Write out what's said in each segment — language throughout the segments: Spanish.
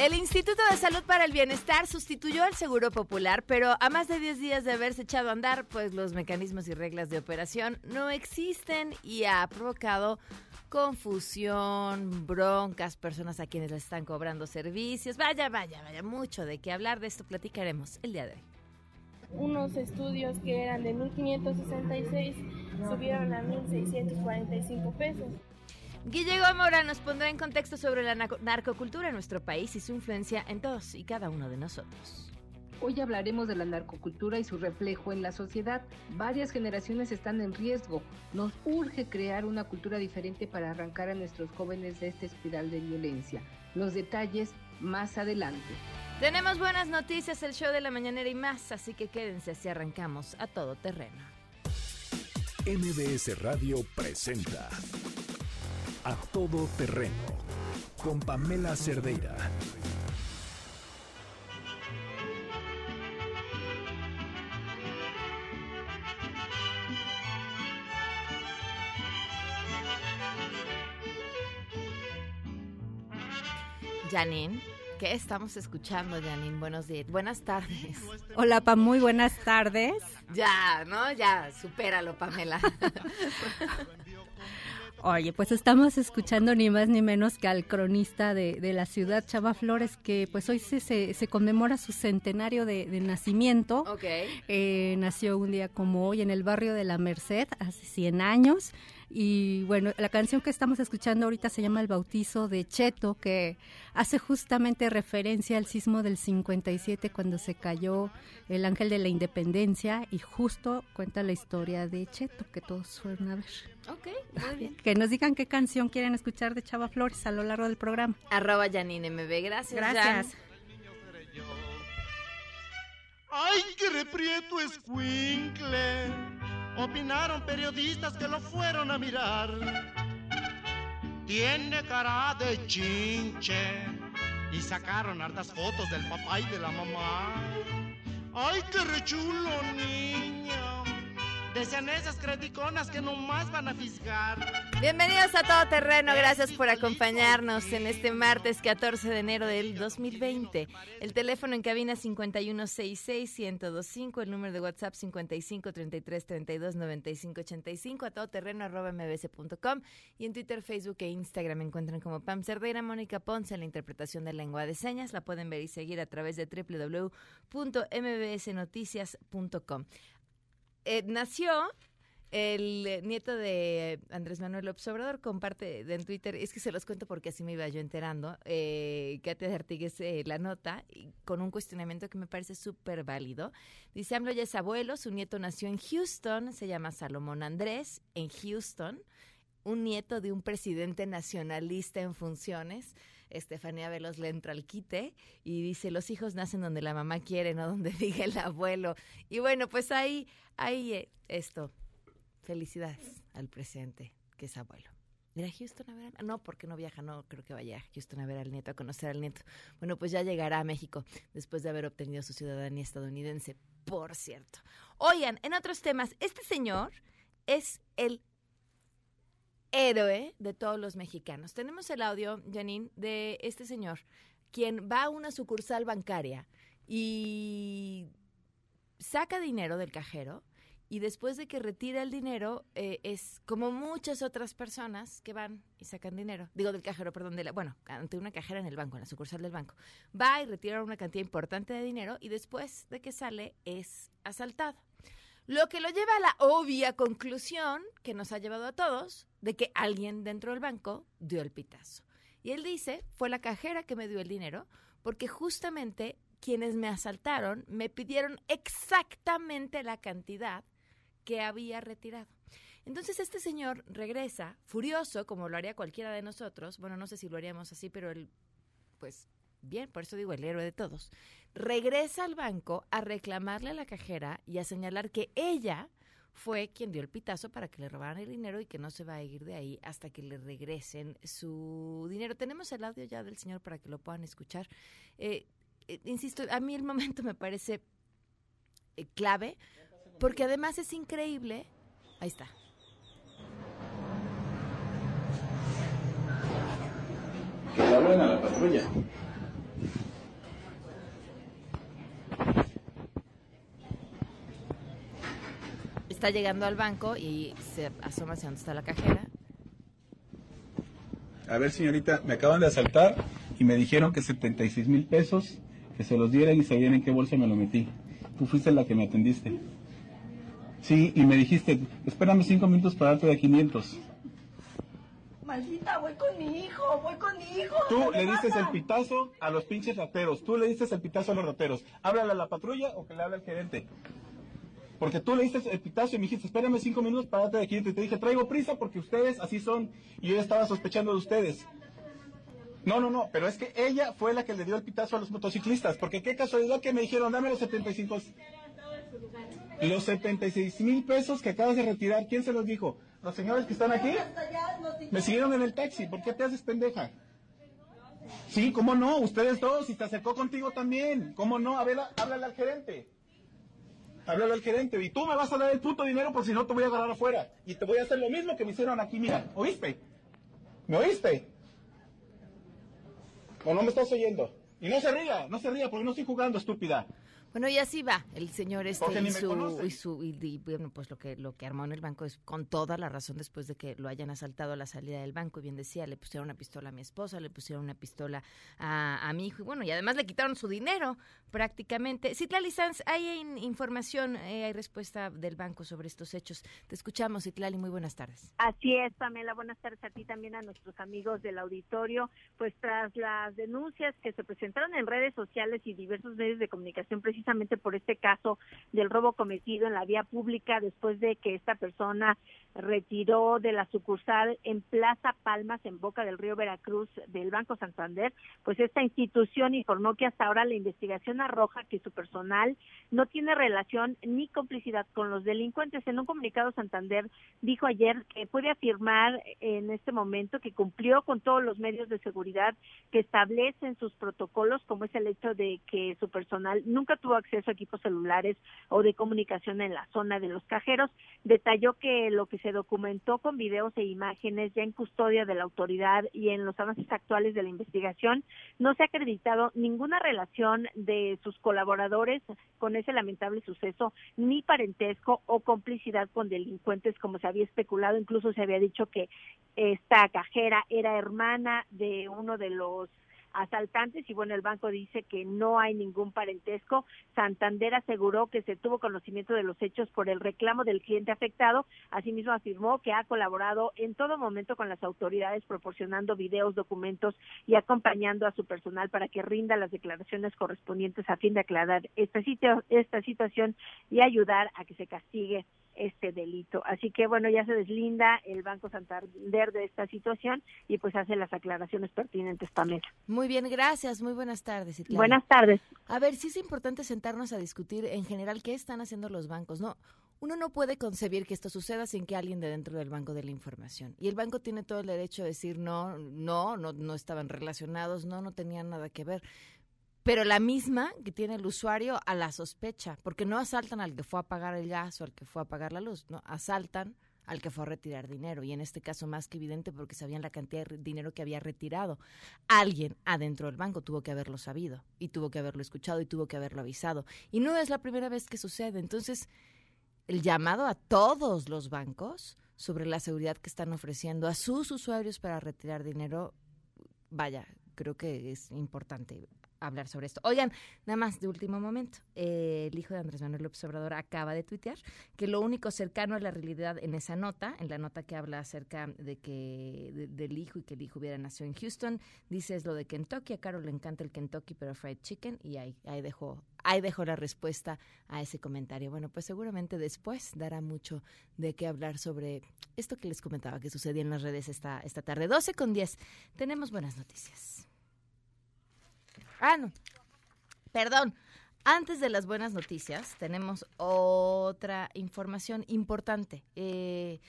El Instituto de Salud para el Bienestar sustituyó al Seguro Popular, pero a más de 10 días de haberse echado a andar, pues los mecanismos y reglas de operación no existen y ha provocado confusión, broncas, personas a quienes les están cobrando servicios. Vaya, vaya, vaya, mucho de qué hablar. De esto platicaremos el día de hoy. Unos estudios que eran de 1.566 subieron a 1.645 pesos. Guille Gómora nos pondrá en contexto sobre la narcocultura en nuestro país y su influencia en todos y cada uno de nosotros. Hoy hablaremos de la narcocultura y su reflejo en la sociedad. Varias generaciones están en riesgo. Nos urge crear una cultura diferente para arrancar a nuestros jóvenes de esta espiral de violencia. Los detalles más adelante. Tenemos buenas noticias, el show de la mañanera y más, así que quédense así arrancamos a todo terreno. MBS Radio presenta a todo terreno con Pamela Cerdeira. Janine, ¿qué estamos escuchando, Janine? Buenos días, buenas tardes. Hola, Pam, muy buenas tardes. Ya, ¿no? Ya, supéralo, Pamela. Oye, pues estamos escuchando ni más ni menos que al cronista de, de la ciudad, Chava Flores, que pues hoy se, se, conmemora su centenario de, nacimiento. Ok. Eh, nació un día como hoy en el barrio de La Merced, hace 100 años. Y bueno, la canción que estamos escuchando ahorita se llama El Bautizo de Cheto, que hace justamente referencia al sismo del 57 cuando se cayó el ángel de la independencia y justo cuenta la historia de Cheto que todos fueron a ver. Ok, muy bien. Que nos digan qué canción quieren escuchar de Chava Flores a lo largo del programa. Arroba Janine MB, gracias. Gracias. ¡Ay, qué reprieto es Opinaron periodistas que lo fueron a mirar. Tiene cara de chinche. Y sacaron hartas fotos del papá y de la mamá. ¡Ay, qué rechulo, niña! Decían esas criticonas que nomás van a fisgar. Bienvenidos a Todo Terreno, gracias por acompañarnos en este martes 14 de enero del 2020. El teléfono en cabina 5166-1025, el número de WhatsApp 5533329585, a todoterreno arroba y en Twitter, Facebook e Instagram me encuentran como Pam Cerdeira, Mónica Ponce en la interpretación de lengua de señas. La pueden ver y seguir a través de www.mbsnoticias.com. Eh, nació el nieto de Andrés Manuel López Obrador comparte en Twitter, es que se los cuento porque así me iba yo enterando, eh, Katia Artigues eh, la nota con un cuestionamiento que me parece súper válido. Dice, AMLO ya es abuelo, su nieto nació en Houston, se llama Salomón Andrés, en Houston, un nieto de un presidente nacionalista en funciones. Estefanía Velos le entra al quite y dice, los hijos nacen donde la mamá quiere, no donde diga el abuelo. Y bueno, pues ahí, ahí eh, esto. Felicidades al presidente, que es abuelo. ¿Ir a Houston a ver? No, porque no viaja, no creo que vaya a Houston a ver al nieto, a conocer al nieto. Bueno, pues ya llegará a México después de haber obtenido su ciudadanía estadounidense, por cierto. Oigan, en otros temas, este señor es el héroe de todos los mexicanos. Tenemos el audio, Janine, de este señor, quien va a una sucursal bancaria y saca dinero del cajero y después de que retira el dinero eh, es como muchas otras personas que van y sacan dinero, digo del cajero, perdón, de la, bueno, ante una cajera en el banco, en la sucursal del banco, va y retira una cantidad importante de dinero y después de que sale es asaltado. Lo que lo lleva a la obvia conclusión que nos ha llevado a todos de que alguien dentro del banco dio el pitazo. Y él dice, fue la cajera que me dio el dinero porque justamente quienes me asaltaron me pidieron exactamente la cantidad que había retirado. Entonces este señor regresa furioso, como lo haría cualquiera de nosotros. Bueno, no sé si lo haríamos así, pero él, pues, bien, por eso digo el héroe de todos, regresa al banco a reclamarle a la cajera y a señalar que ella fue quien dio el pitazo para que le robaran el dinero y que no se va a ir de ahí hasta que le regresen su dinero. Tenemos el audio ya del señor para que lo puedan escuchar. Eh, eh, insisto, a mí el momento me parece eh, clave porque además es increíble. Ahí está. Que le hablen a la patrulla. Está llegando al banco y se asoma hacia donde está la cajera. A ver, señorita, me acaban de asaltar y me dijeron que 76 mil pesos, que se los dieran y sabían en qué bolsa me lo metí. Tú fuiste la que me atendiste. Sí, y me dijiste, espérame cinco minutos para darte de 500. Maldita, voy con mi hijo, voy con mi hijo. Tú ¿qué le diste el pitazo a los pinches rateros. Tú le diste el pitazo a los rateros. Háblale a la patrulla o que le hable al gerente. Porque tú le diste el pitazo y me dijiste, espérame cinco minutos para darte de 500. Y te dije, traigo prisa porque ustedes así son. Y yo estaba sospechando de ustedes. No, no, no, pero es que ella fue la que le dio el pitazo a los motociclistas. Porque qué casualidad que me dijeron, dame los 75. Los 76 mil pesos que acabas de retirar, ¿quién se los dijo? ¿Los señores que están aquí? Me siguieron en el taxi, ¿por qué te haces pendeja? Sí, ¿cómo no? Ustedes dos, y te acercó contigo también. ¿Cómo no? A ver, háblale al gerente. Háblale al gerente. Y tú me vas a dar el puto dinero por si no te voy a agarrar afuera. Y te voy a hacer lo mismo que me hicieron aquí, mira. ¿Oíste? ¿Me oíste? ¿O no me estás oyendo? Y no se ría, no se ría porque no estoy jugando, estúpida. Bueno, y así va el señor este y su, y su y, y, bueno, pues lo que lo que armó en el banco es con toda la razón después de que lo hayan asaltado a la salida del banco. Y bien decía, le pusieron una pistola a mi esposa, le pusieron una pistola a, a mi hijo y bueno, y además le quitaron su dinero prácticamente. Citlali Sanz, hay in- información, eh, hay respuesta del banco sobre estos hechos. Te escuchamos, Citlali, muy buenas tardes. Así es, Pamela. Buenas tardes a ti también a nuestros amigos del auditorio. Pues tras las denuncias que se presentaron en redes sociales y diversos medios de comunicación precisamente por este caso del robo cometido en la vía pública después de que esta persona retiró de la sucursal en Plaza Palmas, en Boca del Río Veracruz, del Banco Santander, pues esta institución informó que hasta ahora la investigación arroja que su personal no tiene relación ni complicidad con los delincuentes. En un comunicado, Santander dijo ayer que puede afirmar en este momento que cumplió con todos los medios de seguridad que establecen sus protocolos, como es el hecho de que su personal nunca tuvo acceso a equipos celulares o de comunicación en la zona de los cajeros. Detalló que lo que se documentó con videos e imágenes ya en custodia de la autoridad y en los avances actuales de la investigación, no se ha acreditado ninguna relación de sus colaboradores con ese lamentable suceso, ni parentesco o complicidad con delincuentes, como se había especulado. Incluso se había dicho que esta cajera era hermana de uno de los asaltantes y bueno, el banco dice que no hay ningún parentesco. Santander aseguró que se tuvo conocimiento de los hechos por el reclamo del cliente afectado. Asimismo afirmó que ha colaborado en todo momento con las autoridades proporcionando videos, documentos y acompañando a su personal para que rinda las declaraciones correspondientes a fin de aclarar esta, esta situación y ayudar a que se castigue este delito. Así que bueno, ya se deslinda el Banco Santander de esta situación y pues hace las aclaraciones pertinentes, Pamela. Muy bien, gracias, muy buenas tardes, Citlali. Buenas tardes. A ver, sí es importante sentarnos a discutir en general qué están haciendo los bancos. No, uno no puede concebir que esto suceda sin que alguien de dentro del banco dé la información. Y el banco tiene todo el derecho a decir no, no, no, no estaban relacionados, no, no tenían nada que ver. Pero la misma que tiene el usuario a la sospecha, porque no asaltan al que fue a pagar el gas o al que fue a pagar la luz, no, asaltan al que fue a retirar dinero. Y en este caso más que evidente porque sabían la cantidad de dinero que había retirado. Alguien adentro del banco tuvo que haberlo sabido y tuvo que haberlo escuchado y tuvo que haberlo avisado. Y no es la primera vez que sucede. Entonces, el llamado a todos los bancos sobre la seguridad que están ofreciendo a sus usuarios para retirar dinero, vaya, creo que es importante hablar sobre esto. Oigan, nada más de último momento, eh, el hijo de Andrés Manuel López Obrador acaba de tuitear que lo único cercano a la realidad en esa nota, en la nota que habla acerca de que de- del hijo y que el hijo hubiera nacido en Houston, dice es lo de Kentucky, a Carol le encanta el Kentucky pero fried chicken y ahí ahí dejó ahí dejó la respuesta a ese comentario. Bueno, pues seguramente después dará mucho de qué hablar sobre esto que les comentaba que sucedía en las redes esta esta tarde 12 con 10. Tenemos buenas noticias. Ah, no. Perdón. Antes de las buenas noticias, tenemos otra información importante. Eh,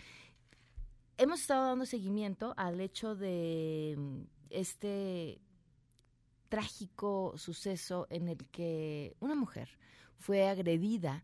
hemos estado dando seguimiento al hecho de mm, este trágico suceso en el que una mujer fue agredida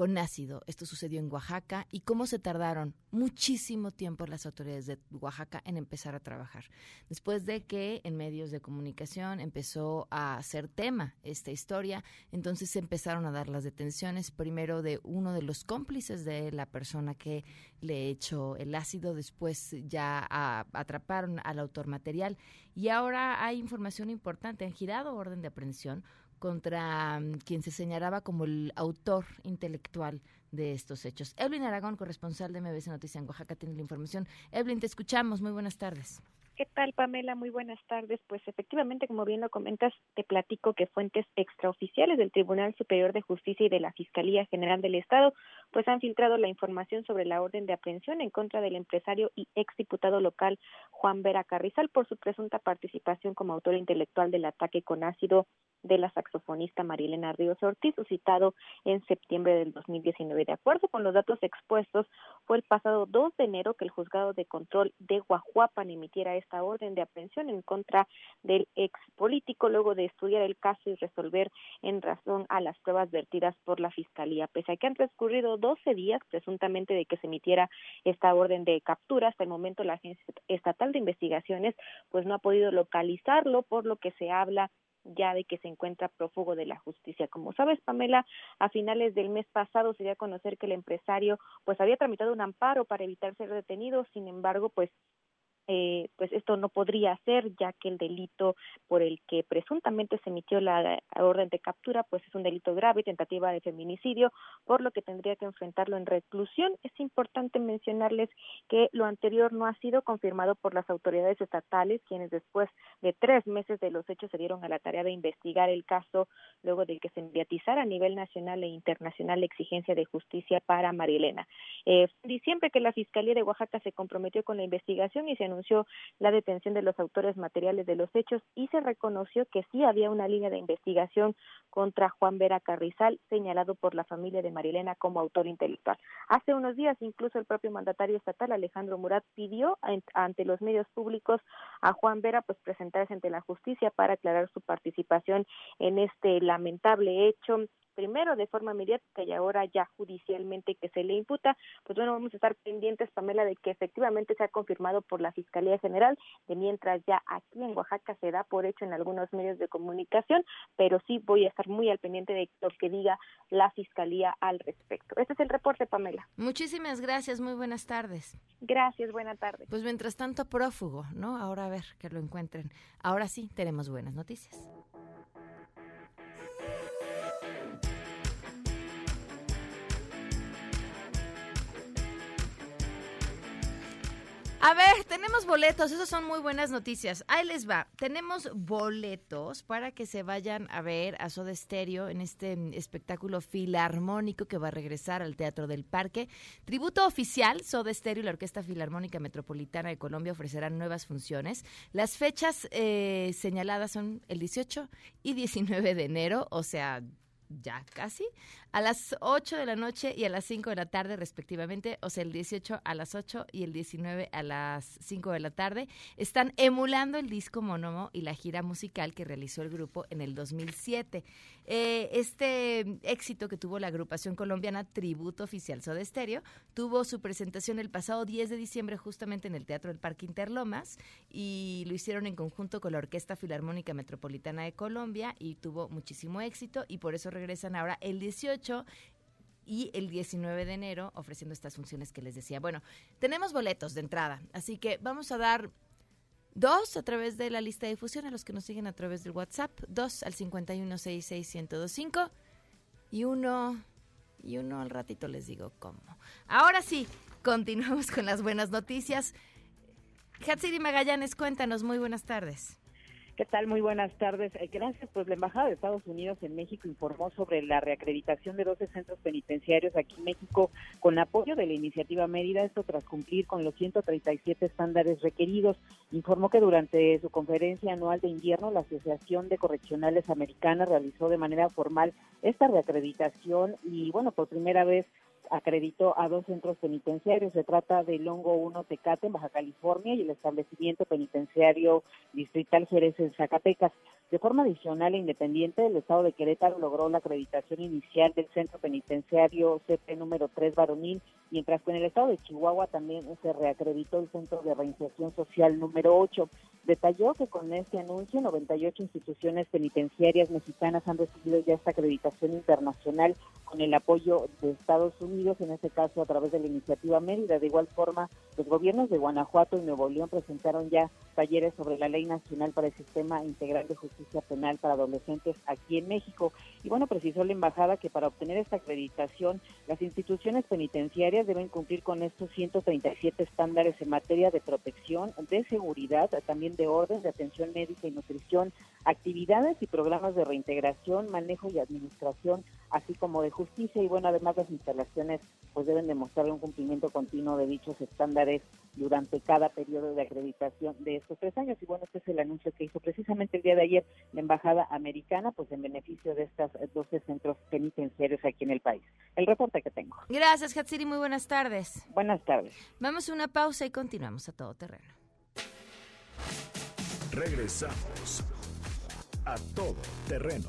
con ácido. Esto sucedió en Oaxaca y cómo se tardaron muchísimo tiempo las autoridades de Oaxaca en empezar a trabajar. Después de que en medios de comunicación empezó a ser tema esta historia, entonces se empezaron a dar las detenciones, primero de uno de los cómplices de la persona que le echó el ácido, después ya atraparon al autor material y ahora hay información importante, han girado orden de aprehensión contra mm, quien se señalaba como el autor intelectual de estos hechos. Evelyn Aragón, corresponsal de MBC Noticias en Oaxaca, tiene la información. Evelyn, te escuchamos. Muy buenas tardes. ¿Qué tal, Pamela? Muy buenas tardes. Pues efectivamente, como bien lo comentas, te platico que fuentes extraoficiales del Tribunal Superior de Justicia y de la Fiscalía General del Estado pues han filtrado la información sobre la orden de aprehensión en contra del empresario y exdiputado local Juan Vera Carrizal por su presunta participación como autor intelectual del ataque con ácido de la saxofonista Marilena Ríos Ortiz, suscitado en septiembre del 2019. De acuerdo con los datos expuestos, fue el pasado 2 de enero que el juzgado de control de Guajuapan emitiera esta orden de aprehensión en contra del ex político luego de estudiar el caso y resolver en razón a las pruebas vertidas por la Fiscalía. Pese a que han transcurrido 12 días presuntamente de que se emitiera esta orden de captura, hasta el momento la Agencia Estatal de Investigaciones pues no ha podido localizarlo, por lo que se habla ya de que se encuentra prófugo de la justicia. Como sabes, Pamela, a finales del mes pasado se dio a conocer que el empresario pues había tramitado un amparo para evitar ser detenido, sin embargo, pues eh, pues esto no podría ser ya que el delito por el que presuntamente se emitió la orden de captura pues es un delito grave, tentativa de feminicidio, por lo que tendría que enfrentarlo en reclusión. Es importante mencionarles que lo anterior no ha sido confirmado por las autoridades estatales, quienes después de tres meses de los hechos se dieron a la tarea de investigar el caso luego de que se enviatizara a nivel nacional e internacional la exigencia de justicia para Marilena. Eh, diciembre que la Fiscalía de Oaxaca se comprometió con la investigación y se anunció la detención de los autores materiales de los hechos y se reconoció que sí había una línea de investigación contra Juan Vera Carrizal, señalado por la familia de Marilena como autor intelectual. Hace unos días, incluso el propio mandatario estatal, Alejandro Murat, pidió ante los medios públicos a Juan Vera pues presentarse ante la justicia para aclarar su participación en este lamentable hecho primero de forma mediática y ahora ya judicialmente que se le imputa, pues bueno, vamos a estar pendientes, Pamela, de que efectivamente sea confirmado por la Fiscalía General, de mientras ya aquí en Oaxaca se da por hecho en algunos medios de comunicación, pero sí voy a estar muy al pendiente de lo que diga la Fiscalía al respecto. Este es el reporte, Pamela. Muchísimas gracias, muy buenas tardes. Gracias, buena tarde. Pues mientras tanto, prófugo, ¿no? Ahora a ver que lo encuentren. Ahora sí, tenemos buenas noticias. A ver, tenemos boletos, esas son muy buenas noticias. Ahí les va, tenemos boletos para que se vayan a ver a Soda Stereo en este espectáculo filarmónico que va a regresar al Teatro del Parque. Tributo oficial, Soda Stereo y la Orquesta Filarmónica Metropolitana de Colombia ofrecerán nuevas funciones. Las fechas eh, señaladas son el 18 y 19 de enero, o sea, ya casi, a las 8 de la noche y a las 5 de la tarde respectivamente, o sea, el 18 a las 8 y el 19 a las 5 de la tarde, están emulando el disco Monomo y la gira musical que realizó el grupo en el 2007. Eh, este éxito que tuvo la agrupación colombiana Tributo Oficial Soda Stereo tuvo su presentación el pasado 10 de diciembre justamente en el Teatro del Parque Interlomas y lo hicieron en conjunto con la Orquesta Filarmónica Metropolitana de Colombia y tuvo muchísimo éxito y por eso regresan ahora el 18 y el 19 de enero ofreciendo estas funciones que les decía. Bueno, tenemos boletos de entrada, así que vamos a dar Dos a través de la lista de difusión a los que nos siguen a través del WhatsApp. Dos al 5166125 y uno y uno al ratito les digo cómo. Ahora sí, continuamos con las buenas noticias. Hatsiri Magallanes, cuéntanos, muy buenas tardes. ¿Qué tal? Muy buenas tardes. Eh, gracias. Pues la Embajada de Estados Unidos en México informó sobre la reacreditación de 12 centros penitenciarios aquí en México con apoyo de la iniciativa Mérida, esto tras cumplir con los 137 estándares requeridos. Informó que durante su conferencia anual de invierno, la Asociación de Correccionales Americanas realizó de manera formal esta reacreditación y, bueno, por primera vez acreditó a dos centros penitenciarios. Se trata del Longo 1 Tecate en Baja California y el establecimiento penitenciario distrital Jerez en Zacatecas. De forma adicional e independiente, el Estado de Querétaro logró la acreditación inicial del centro penitenciario CP número 3 varonil, mientras que en el Estado de Chihuahua también se reacreditó el centro de reinserción social número 8. Detalló que con este anuncio 98 instituciones penitenciarias mexicanas han recibido ya esta acreditación internacional con el apoyo de Estados Unidos, en este caso a través de la iniciativa Mérida. De igual forma, los gobiernos de Guanajuato y Nuevo León presentaron ya talleres sobre la Ley Nacional para el Sistema Integral de Justicia Penal para Adolescentes aquí en México. Y bueno, precisó la embajada que para obtener esta acreditación, las instituciones penitenciarias deben cumplir con estos 137 estándares en materia de protección, de seguridad, también de orden, de atención médica y nutrición, actividades y programas de reintegración, manejo y administración, así como de justicia y bueno, además las instalaciones pues deben demostrar un cumplimiento continuo de dichos estándares durante cada periodo de acreditación de estos tres años y bueno, este es el anuncio que hizo precisamente el día de ayer la Embajada Americana pues en beneficio de estos 12 centros penitenciarios aquí en el país. El reporte que tengo. Gracias, Hatsiri, muy buenas tardes. Buenas tardes. Vamos a una pausa y continuamos a todo terreno. Regresamos a todo terreno.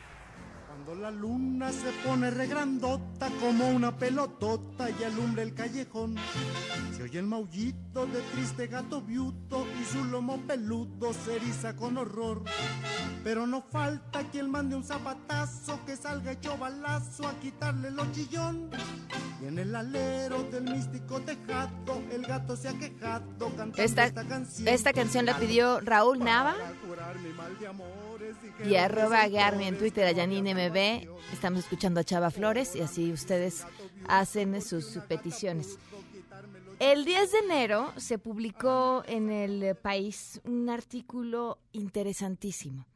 Cuando la luna se pone regrandota como una pelotota y alumbra el callejón, se oye el maullito de triste gato viuto y su lomo peludo se eriza con horror. Pero no falta quien mande un zapatazo que salga hecho balazo a quitarle lo chillón. Y en el alero del místico tejado, el gato se ha quejado cantando Esta, esta canción. esta canción la pidió Raúl Nava y arroba Garmi en Twitter a Janine MB. Estamos escuchando a Chava Flores y así ustedes hacen sus peticiones. El 10 de enero se publicó en el país un artículo interesantísimo.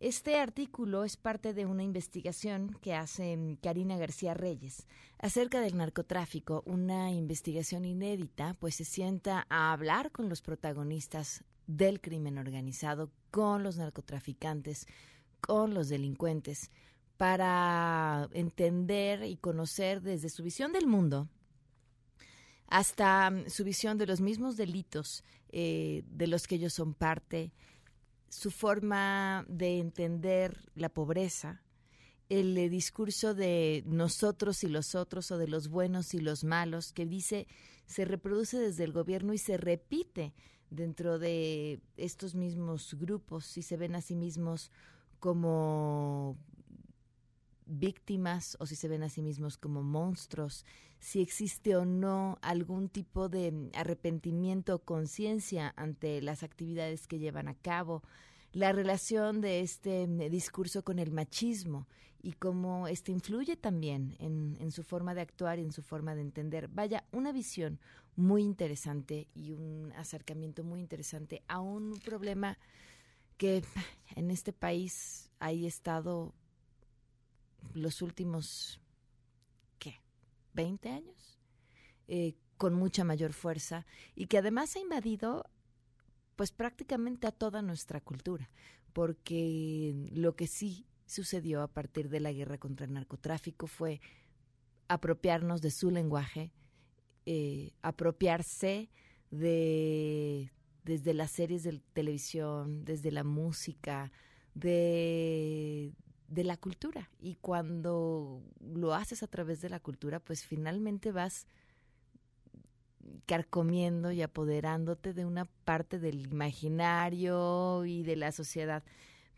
Este artículo es parte de una investigación que hace mm, Karina García Reyes acerca del narcotráfico, una investigación inédita, pues se sienta a hablar con los protagonistas del crimen organizado, con los narcotraficantes, con los delincuentes, para entender y conocer desde su visión del mundo hasta mm, su visión de los mismos delitos eh, de los que ellos son parte, su forma de entender la pobreza, el eh, discurso de nosotros y los otros o de los buenos y los malos que dice se reproduce desde el gobierno y se repite dentro de estos mismos grupos si se ven a sí mismos como víctimas o si se ven a sí mismos como monstruos, si existe o no algún tipo de arrepentimiento o conciencia ante las actividades que llevan a cabo, la relación de este mm, discurso con el machismo y cómo este influye también en, su forma de actuar y en su forma de entender. Vaya, una visión muy interesante y un acercamiento muy interesante a un problema que en este país ha estado los últimos, ¿qué? ¿20 años? Eh, con mucha mayor fuerza y que además ha invadido pues prácticamente a toda nuestra cultura, porque lo que sí sucedió a partir de la guerra contra el narcotráfico fue apropiarnos de su lenguaje, eh, apropiarse de desde las series de televisión, desde la música, de, de la cultura. Y cuando lo haces a través de la cultura, pues finalmente vas carcomiendo y apoderándote de una parte del imaginario y de la sociedad.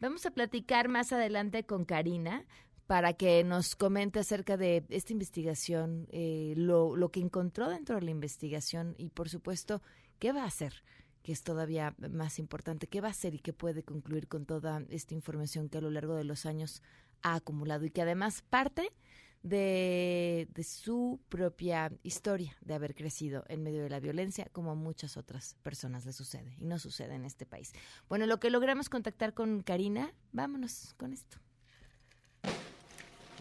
Vamos a platicar más adelante con Karina para que nos comente acerca de esta investigación, eh, lo, lo que encontró dentro de la investigación y, por supuesto, qué va a hacer que es todavía más importante. ¿Qué va a hacer y qué puede concluir con toda esta información que a lo largo de los años ha acumulado y que además parte de, de, su propia historia de haber crecido en medio de la violencia, como a muchas otras personas le sucede, y no sucede en este país. Bueno, lo que logramos contactar con Karina, vámonos con esto.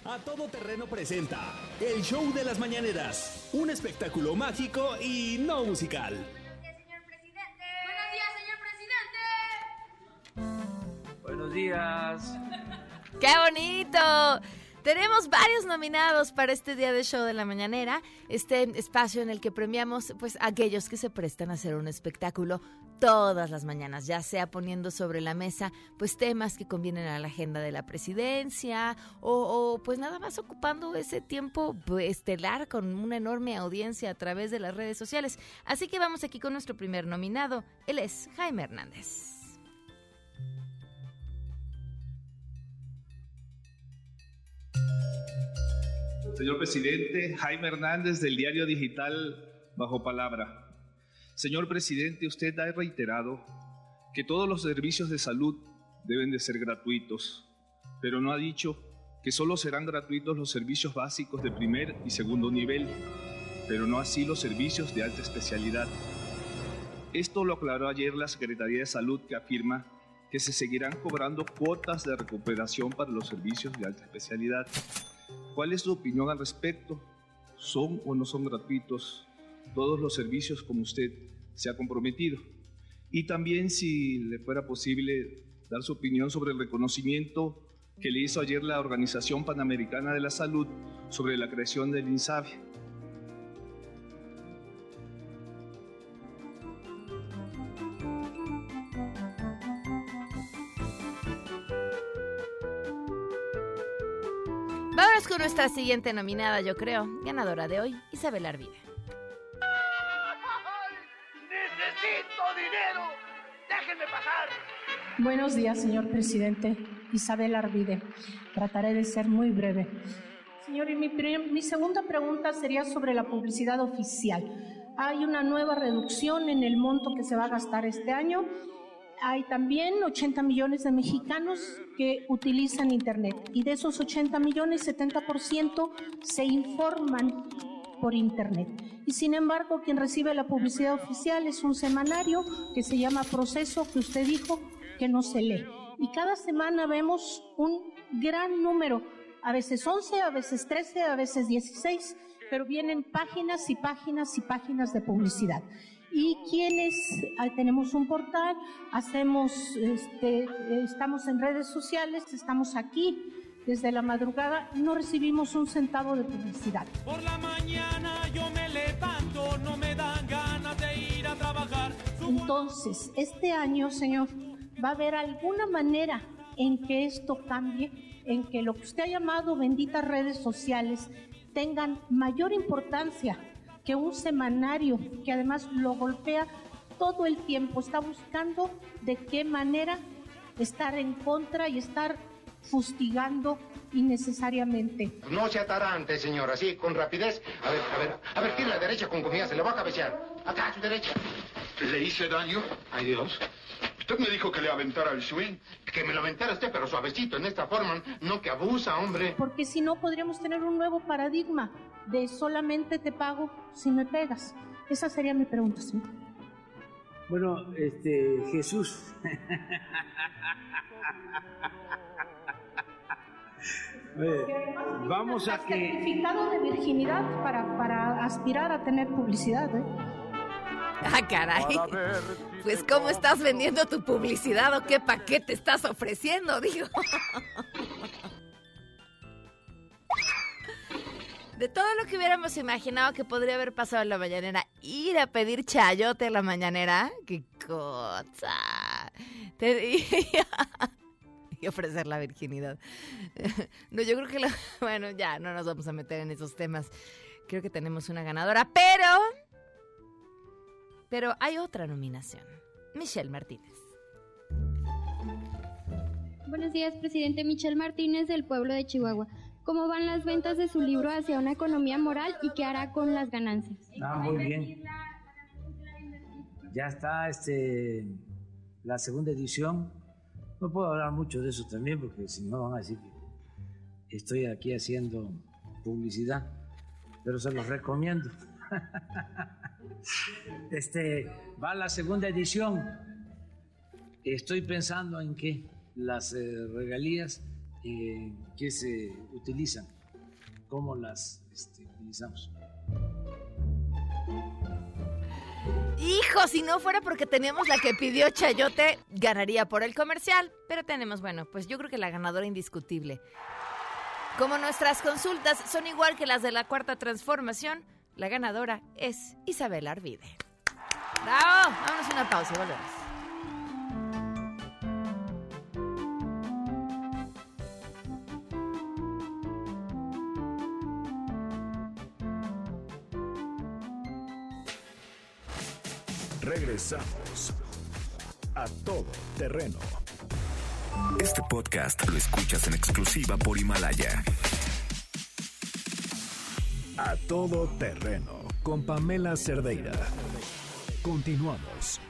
A todo terreno presenta el show de las mañaneras, un espectáculo mágico y no musical. Buenos días. ¡Qué bonito! Tenemos varios nominados para este día de show de la mañanera, este espacio en el que premiamos pues aquellos que se prestan a hacer un espectáculo todas las mañanas, ya sea poniendo sobre la mesa pues temas que convienen a la agenda de la presidencia o, pues nada más ocupando ese tiempo pues, estelar con una enorme audiencia a través de las redes sociales. Así que vamos aquí con nuestro primer nominado, él es Jaime Hernández. Señor presidente, Jaime Hernández del diario digital Bajo Palabra. Señor presidente, usted ha reiterado que todos los servicios de salud deben de ser gratuitos, pero no ha dicho que solo serán gratuitos los servicios básicos de primer y segundo nivel, pero no así los servicios de alta especialidad. Esto lo aclaró ayer la Secretaría de Salud que afirma que se seguirán cobrando cuotas de recuperación para los servicios de alta especialidad. ¿Cuál es su opinión al respecto? ¿Son o no son gratuitos todos los servicios como usted se ha comprometido? Y también si le fuera posible dar su opinión sobre el reconocimiento que le hizo ayer la Organización Panamericana de la Salud sobre la creación del INSABI. Nuestra siguiente nominada, yo creo, ganadora de hoy, Isabel Arvide. ¡Necesito dinero! ¡Déjenme pasar! Buenos días, señor presidente. Isabel Arvide. Trataré de ser muy breve. Señor, y mi, mi segunda pregunta sería sobre la publicidad oficial. Hay una nueva reducción en el monto que se va a gastar este año hay también 80 millones de mexicanos que utilizan Internet y de esos 80 millones, 70% se informan por Internet. Y sin embargo, quien recibe la publicidad oficial es un semanario que se llama Proceso, que usted dijo que no se lee. Y cada semana vemos un gran número, a veces 11, a veces 13, a veces 16, pero vienen páginas y páginas y páginas de publicidad y quienes tenemos un portal, hacemos, este, estamos en redes sociales, estamos aquí desde la madrugada, no recibimos un centavo de publicidad. Por la mañana yo me levanto, no me dan ganas de ir a trabajar. Entonces, este año, señor, va a haber alguna manera en que esto cambie, en que lo que usted ha llamado benditas redes sociales tengan mayor importancia que un semanario que además lo golpea todo el tiempo, está buscando de qué manera estar en contra y estar fustigando innecesariamente. No se atarante, señora, así, con rapidez. A ver, a ver, a ver, tiene la derecha con confianza, le va a cabecear. Acá, a su derecha. ¿Le hice daño? Ay, Dios. Usted me dijo que le aventara el swing. Que me lo aventara usted, pero suavecito, en esta forma, no que abusa, hombre. Porque si no, podríamos tener un nuevo paradigma de solamente te pago si me pegas. Esa sería mi pregunta, señor. Bueno, este, Jesús. vamos a que... certificado de virginidad para, para aspirar a tener publicidad, ¿eh? Ah, caray. Pues, ¿cómo estás vendiendo tu publicidad o qué paquete estás ofreciendo? Digo. De todo lo que hubiéramos imaginado que podría haber pasado en la mañanera, ir a pedir chayote a la mañanera, qué cosa. Te y ofrecer la virginidad. No, yo creo que, bueno, ya no nos vamos a meter en esos temas. Creo que tenemos una ganadora, pero pero hay otra nominación. Michelle Martínez. Buenos días, presidente Michelle Martínez del pueblo de Chihuahua. ¿Cómo van las ventas de su libro hacia una economía moral y qué hará con las ganancias? Ah, muy bien. Ya está este la segunda edición. No puedo hablar mucho de eso también porque si no van a decir que estoy aquí haciendo publicidad, pero se los recomiendo. Este va la segunda edición. Estoy pensando en que las eh, regalías eh, que se utilizan, cómo las este, utilizamos. Hijo, si no fuera porque teníamos la que pidió Chayote, ganaría por el comercial. Pero tenemos, bueno, pues yo creo que la ganadora indiscutible. Como nuestras consultas son igual que las de la cuarta transformación, la ganadora es Isabel Arvide. ¡Bravo! Vámonos a una pausa y volvemos. Regresamos a todo terreno. Este podcast lo escuchas en exclusiva por Himalaya. A todo terreno con Pamela Cerdeira. Continuamos.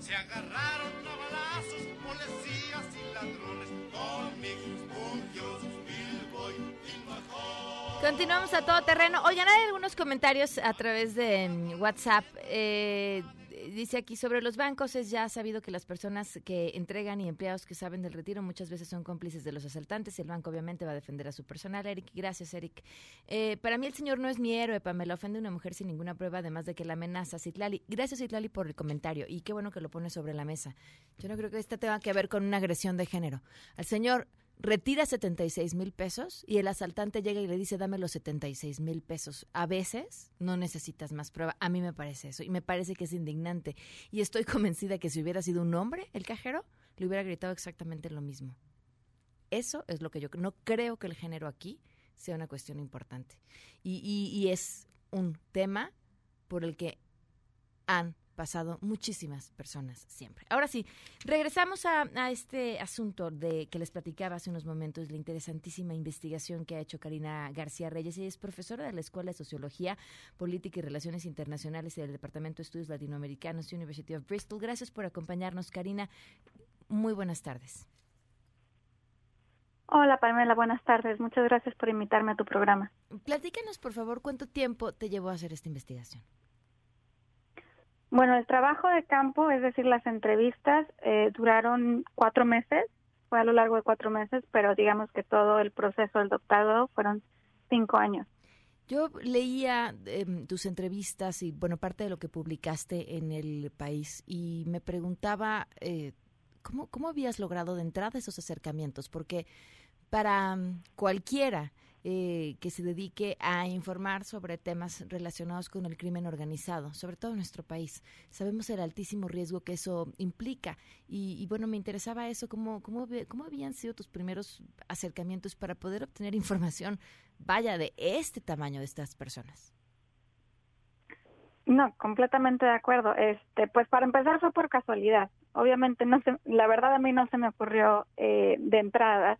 Se agarraron a balazos policías y ladrones con mis puños, Billboy y Mahone. Continuamos a todo terreno. Oigan, hay algunos comentarios a través de mm, WhatsApp. Eh, dice aquí sobre los bancos, es ya sabido que las personas que entregan y empleados que saben del retiro muchas veces son cómplices de los asaltantes el banco obviamente va a defender a su personal. Eric, gracias Eric. Eh, para mí el señor no es mi héroe, Pamela, ofende a una mujer sin ninguna prueba, además de que la amenaza. Citlali, gracias Citlali por el comentario y qué bueno que lo pone sobre la mesa. Yo no creo que esto tenga que ver con una agresión de género. Al señor retira 76 mil pesos y el asaltante llega y le dice dame los 76 mil pesos. A veces no necesitas más prueba. A mí me parece eso y me parece que es indignante. Y estoy convencida que si hubiera sido un hombre el cajero, le hubiera gritado exactamente lo mismo. Eso es lo que yo no creo que el género aquí sea una cuestión importante. Y, y- y es un tema por el que han pasado muchísimas personas siempre. Ahora sí, regresamos a, a este asunto de que les platicaba hace unos momentos, la interesantísima investigación que ha hecho Karina García Reyes. Ella es profesora de la Escuela de Sociología, Política y Relaciones Internacionales y del Departamento de Estudios Latinoamericanos, University of Bristol. Gracias por acompañarnos, Karina. Muy buenas tardes. Hola Pamela, buenas tardes. Muchas gracias por invitarme a tu programa. Platícanos, por favor, cuánto tiempo te llevó a hacer esta investigación. Bueno, el trabajo de campo, es decir, las entrevistas, eh, duraron cuatro meses, fue a lo largo de cuatro meses, pero digamos que todo el proceso del doctorado fueron cinco años. Yo leía em, tus entrevistas y, bueno, parte de lo que publicaste en el país y me preguntaba eh, ¿cómo, cómo habías logrado de entrada esos acercamientos, porque para mm, cualquiera eh, que se dedique a informar sobre temas relacionados con el crimen organizado, sobre todo en nuestro país. Sabemos el altísimo riesgo que eso implica. Y, y bueno, me interesaba eso, cómo, cómo, cómo habían sido tus primeros acercamientos para poder obtener información, vaya, de este tamaño de estas personas. No, completamente de acuerdo. Este, pues para empezar fue por casualidad. Obviamente no se, la verdad a mí no se me ocurrió eh, de entrada.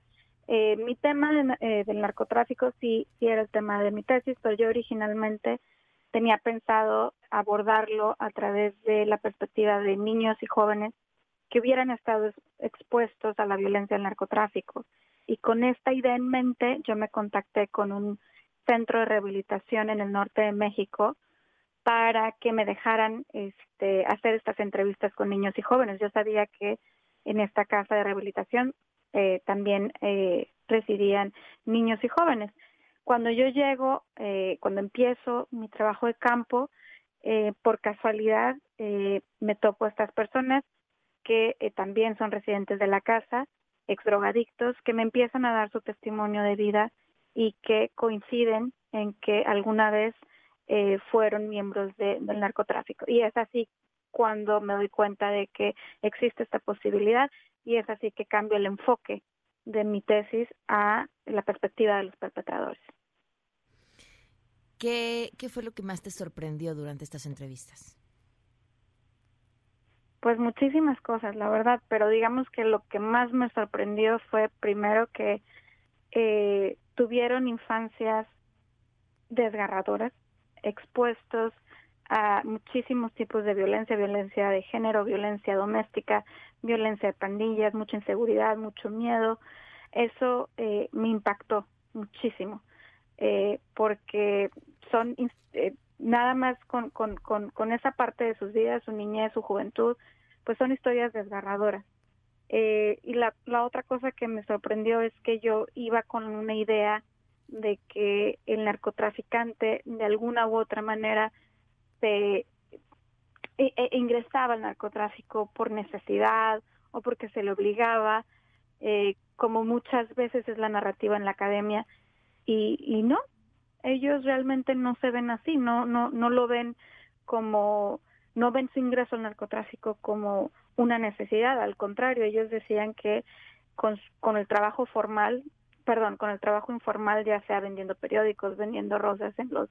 Eh, mi tema de- eh, del narcotráfico sí, sí era el tema de mi tesis, pero yo originalmente tenía pensado abordarlo a través de la perspectiva de niños y jóvenes que hubieran estado ex- expuestos a la violencia del narcotráfico. Y con esta idea en mente, yo me contacté con un centro de rehabilitación en el norte de México para que me dejaran este, hacer estas entrevistas con niños y jóvenes. Yo sabía que en esta casa de rehabilitación eh, también eh, residían niños y jóvenes. Cuando yo llego, eh, cuando empiezo mi trabajo de campo, eh, por casualidad eh, me topo a estas personas que eh, también son residentes de la casa, exdrogadictos, que me empiezan a dar su testimonio de vida y que coinciden en que alguna vez fueron miembros de- del narcotráfico. Y es así cuando me doy cuenta de que existe esta posibilidad y es así que cambio el enfoque de mi tesis a la perspectiva de los perpetradores. ¿Qué, ¿Qué fue lo que más te sorprendió durante estas entrevistas? Pues muchísimas cosas, la verdad, pero digamos que lo que más me sorprendió fue primero que eh, tuvieron infancias desgarradoras, expuestos a muchísimos tipos de violencia, violencia de género, violencia doméstica, violencia de pandillas, mucha inseguridad, mucho miedo. Eso eh, me impactó muchísimo, eh, porque son eh, nada más con, con, con, esa parte de sus vidas, su niñez, su juventud, pues son historias desgarradoras. Eh, y la, la otra cosa que me sorprendió es que yo iba con una idea de que el narcotraficante de alguna u otra manera se e, e, ingresaba al narcotráfico por necesidad o porque se le obligaba, eh, como muchas veces es la narrativa en la academia, y, y no, ellos realmente no se ven así, no, no, no lo ven como, no ven su ingreso al narcotráfico como una necesidad, al contrario, ellos decían que con, con el trabajo formal, perdón, con el trabajo informal, ya sea vendiendo periódicos, vendiendo rosas en los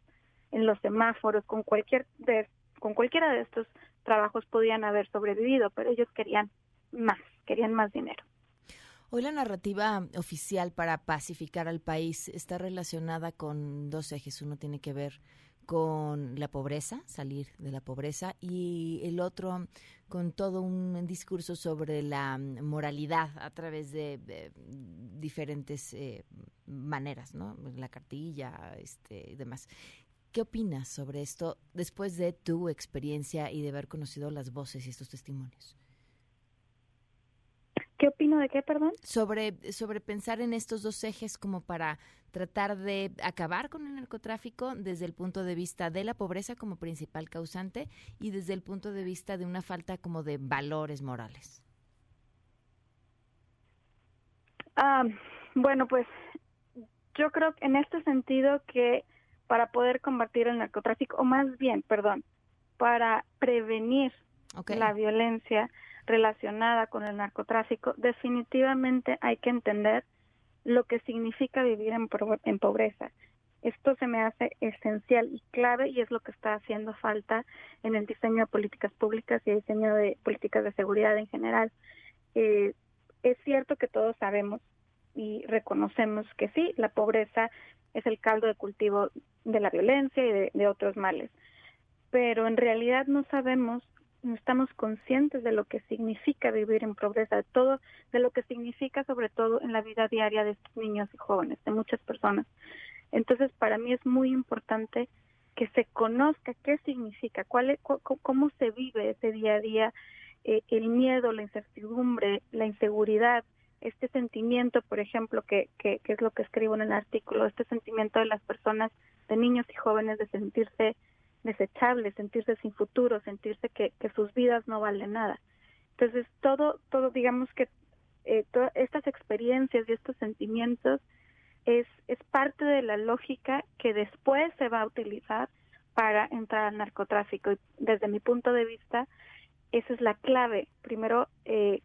en los semáforos, con cualquier de, con cualquiera de estos trabajos podían haber sobrevivido, pero ellos querían más, querían más dinero. Hoy la narrativa oficial para pacificar al país está relacionada con dos ejes. Uno tiene que ver con la pobreza, salir de la pobreza, y el otro con todo un discurso sobre la moralidad a través de, diferentes eh, maneras, ¿no? La cartilla, este, y demás. ¿Qué opinas sobre esto después de tu experiencia y de haber conocido las voces y estos testimonios? ¿Qué opino de qué, perdón? Sobre, sobre pensar en estos dos ejes como para tratar de acabar con el narcotráfico desde el punto de vista de la pobreza como principal causante y desde el punto de vista de una falta como de valores morales. Ah, bueno, pues yo creo que en este sentido que para poder combatir el narcotráfico, o más bien, perdón, para prevenir la violencia relacionada con el narcotráfico, definitivamente hay que entender lo que significa vivir en, en pobreza. Esto se me hace esencial y clave y es lo que está haciendo falta en el diseño de políticas públicas y diseño de políticas de seguridad en general. Eh, es cierto que todos sabemos y reconocemos que sí, la pobreza es el caldo de cultivo de la violencia y de, otros males. Pero en realidad no sabemos, no estamos conscientes de lo que significa vivir en pobreza, de todo, de lo que significa sobre todo en la vida diaria de estos niños y jóvenes, de muchas personas. Entonces, para mí es muy importante que se conozca qué significa, cuál es, cómo se vive ese día a día, eh, el miedo, la incertidumbre, la inseguridad, este sentimiento, por ejemplo, que, que, es lo que escribo en el artículo, este sentimiento de las personas, de niños y jóvenes, de sentirse desechables, sentirse sin futuro, sentirse que, que sus vidas no valen nada. Entonces, todo, todo digamos que eh, todas estas experiencias y estos sentimientos es, es parte de la lógica que después se va a utilizar para entrar al narcotráfico. Y desde mi punto de vista, esa es la clave. Primero, eh,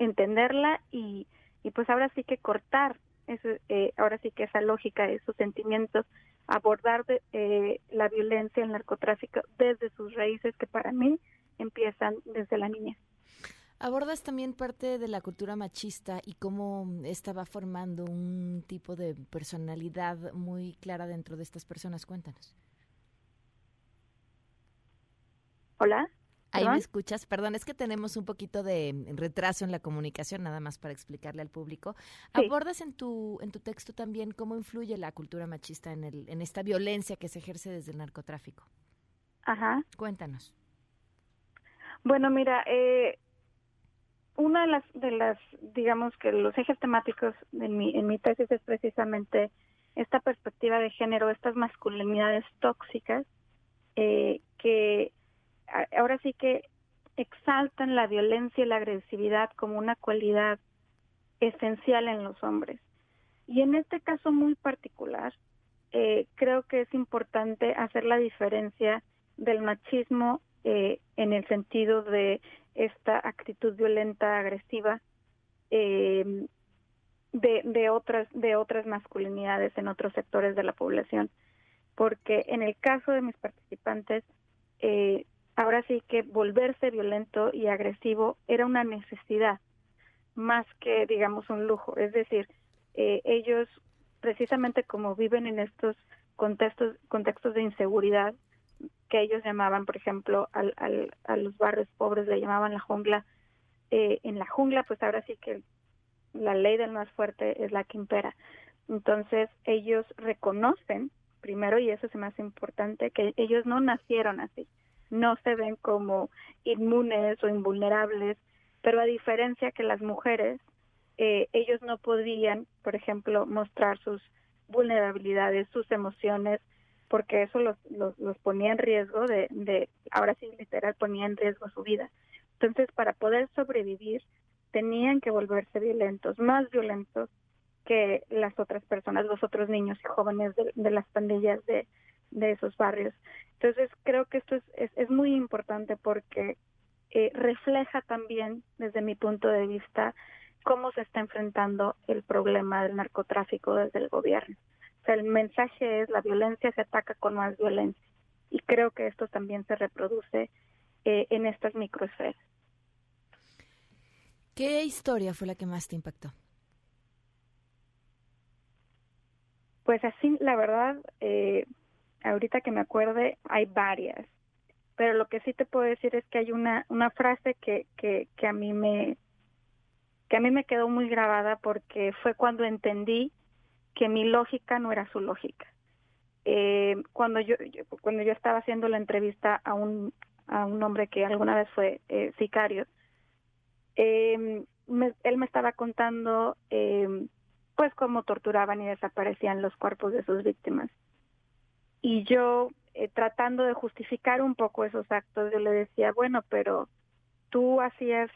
entenderla y, y pues ahora sí que cortar eh, ahora sí que esa lógica, esos sentimientos, abordar de, eh, la violencia, el narcotráfico desde sus raíces que para mí empiezan desde la niñez. Abordas también parte de la cultura machista y cómo esta va formando un tipo de personalidad muy clara dentro de estas personas. Cuéntanos. Hola. Ahí me escuchas. Perdón, es que tenemos un poquito de retraso en la comunicación, nada más para explicarle al público. Abordas en tu en tu texto también cómo influye la cultura machista en el en esta violencia que se ejerce desde el narcotráfico. Ajá. Cuéntanos. Bueno, mira, eh, una de las de las digamos que los ejes temáticos en mi en mi tesis es precisamente esta perspectiva de género, estas masculinidades tóxicas eh, que ahora sí que exaltan la violencia y la agresividad como una cualidad esencial en los hombres. Y en este caso muy particular, eh, creo que es importante hacer la diferencia del machismo eh, en el sentido de esta actitud violenta, agresiva, eh, de, otras, de otras masculinidades en otros sectores de la población. Porque en el caso de mis participantes, eh, ahora sí que volverse violento y agresivo era una necesidad más que, digamos, un lujo. Es decir, eh, ellos, precisamente como viven en estos contextos, contextos de inseguridad, que ellos llamaban, por ejemplo, al, al, a los barrios pobres le llamaban la jungla, eh, en la jungla, pues ahora sí que la ley del más fuerte es la que impera. Entonces ellos reconocen, primero, y eso es más importante, que ellos no nacieron así, no se ven como inmunes o invulnerables, pero a diferencia que las mujeres, eh, ellos no podían, por ejemplo, mostrar sus vulnerabilidades, sus emociones, porque eso los, los, los ponía en riesgo de, de, ahora sí literal, ponía en riesgo su vida. Entonces, para poder sobrevivir, tenían que volverse violentos, más violentos que las otras personas, los otros niños y jóvenes de, las pandillas de, de, esos barrios. Entonces, creo que esto es, es, es muy importante porque eh, refleja también, desde mi punto de vista, cómo se está enfrentando el problema del narcotráfico desde el gobierno. O sea, el mensaje es la violencia se ataca con más violencia. Y creo que esto también se reproduce eh, en estas microesferas. ¿Qué historia fue la que más te impactó? Pues así, la verdad, eh, ahorita que me acuerde, hay varias. Pero lo que sí te puedo decir es que hay una, frase que, que, que a mí me que a me quedó muy grabada porque fue cuando entendí que mi lógica no era su lógica. Eh, cuando yo, cuando yo estaba haciendo la entrevista a un a un hombre que alguna vez fue eh, sicario, eh, él me estaba contando eh, pues cómo torturaban y desaparecían los cuerpos de sus víctimas. Y yo eh, tratando de justificar un poco esos actos, yo le decía, bueno, pero tú hacías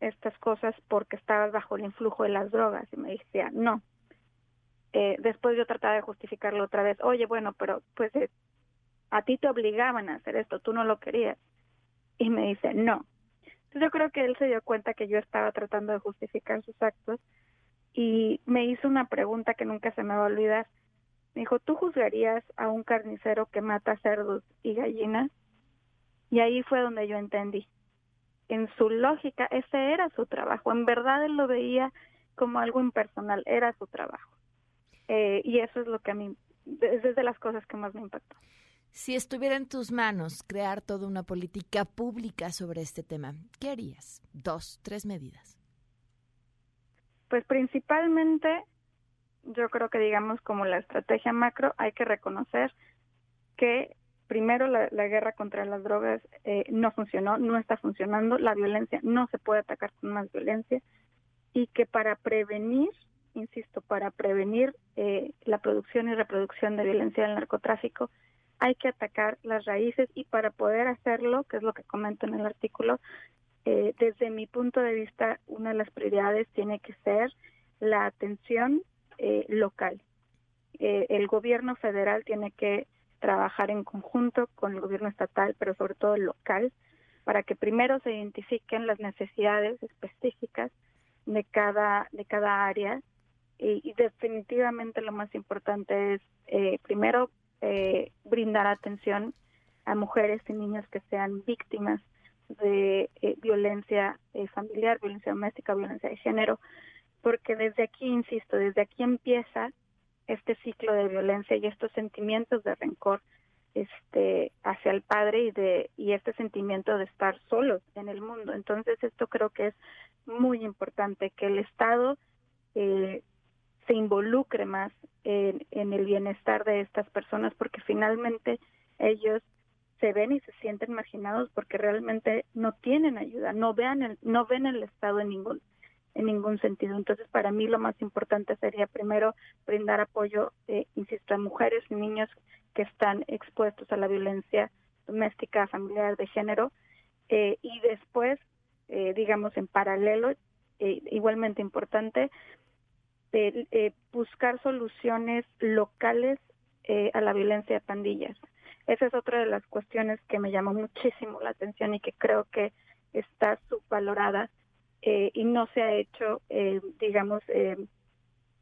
estas cosas porque estabas bajo el influjo de las drogas. Y me decía, no, eh, después yo trataba de justificarlo otra vez, oye, bueno, pero pues eh, a ti te obligaban a hacer esto, tú no lo querías. Y me dice, no. Entonces yo creo que él se dio cuenta que yo estaba tratando de justificar sus actos y me hizo una pregunta que nunca se me va a olvidar. Me dijo, ¿tú juzgarías a un carnicero que mata cerdos y gallinas? Y ahí fue donde yo entendí. En su lógica, ese era su trabajo. En verdad él lo veía como algo impersonal, era su trabajo. Eh, y eso es lo que a mí, es de las cosas que más me impactó. Si estuviera en tus manos crear toda una política pública sobre este tema, ¿qué harías? Dos, tres medidas. Pues principalmente, yo creo que digamos como la estrategia macro, hay que reconocer que primero la, la guerra contra las drogas eh, no funcionó, no está funcionando, la violencia no se puede atacar con más violencia y que para prevenir insisto, para prevenir eh, la producción y reproducción de violencia del narcotráfico, hay que atacar las raíces y para poder hacerlo, que es lo que comento en el artículo, eh, desde mi punto de vista, una de las prioridades tiene que ser la atención eh, local. el gobierno federal tiene que trabajar en conjunto con el gobierno estatal, pero sobre todo local, para que primero se identifiquen las necesidades específicas de cada de cada área y, definitivamente lo más importante es, eh, primero, eh, brindar atención a mujeres y niños que sean víctimas de eh, violencia familiar, violencia doméstica, violencia de género, porque desde aquí, insisto, desde aquí empieza este ciclo de violencia y estos sentimientos de rencor este hacia el padre y de y este sentimiento de estar solos en el mundo. Entonces esto creo que es muy importante que el Estado eh, se involucre más en, el bienestar de estas personas porque finalmente ellos se ven y se sienten marginados porque realmente no tienen ayuda, no vean el, no ven el Estado en ningún en ningún sentido. Entonces, para mí lo más importante sería primero brindar apoyo, eh, insisto, a mujeres y niños que están expuestos a la violencia doméstica, familiar, de género, eh, y después, eh, digamos, en paralelo, igualmente importante, eh, buscar soluciones locales eh, a la violencia de pandillas. Esa es otra de las cuestiones que me llamó muchísimo la atención y que creo que está subvalorada eh, y no se ha hecho, eh, digamos, el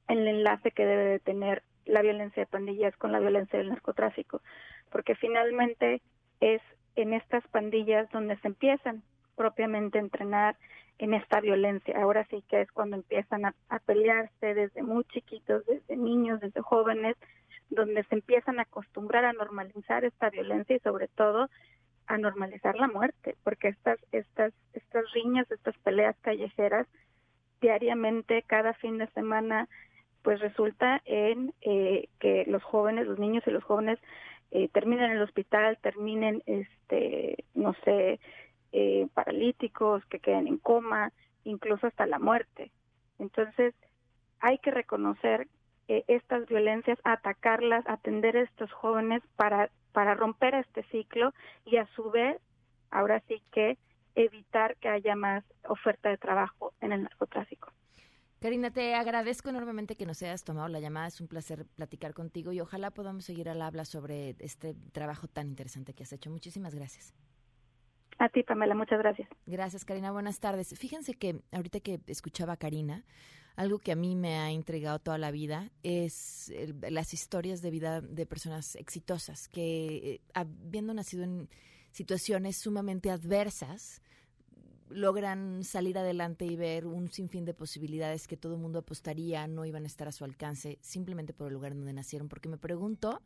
enlace que debe de tener la violencia de pandillas con la violencia del narcotráfico, porque finalmente es en estas pandillas donde se empiezan propiamente a entrenar en esta violencia. Ahora sí que es cuando empiezan a, pelearse desde muy chiquitos, desde niños, desde jóvenes, donde se empiezan a acostumbrar a normalizar esta violencia y sobre todo a normalizar la muerte, porque estas, estas, estas riñas, estas peleas callejeras, diariamente, cada fin de semana, pues resulta en eh, que los jóvenes, los niños y los jóvenes eh, terminen en el hospital, terminen, este, no sé, eh, paralíticos, que queden en coma, incluso hasta la muerte. Entonces, hay que reconocer estas violencias, atacarlas, atender a estos jóvenes para, para romper este ciclo y a su vez, ahora sí que evitar que haya más oferta de trabajo en el narcotráfico. Karina, te agradezco enormemente que nos hayas tomado la llamada. Es un placer platicar contigo y ojalá podamos seguir al habla sobre este trabajo tan interesante que has hecho. Muchísimas gracias. A ti, Pamela, muchas gracias. Gracias, Karina. Buenas tardes. Fíjense que ahorita que escuchaba a Karina, algo que a mí me ha intrigado toda la vida es las historias de vida de personas exitosas que, eh, habiendo nacido en situaciones sumamente adversas, logran salir adelante y ver un sinfín de posibilidades que todo el mundo apostaría no iban a estar a su alcance simplemente por el lugar donde nacieron. Porque me pregunto,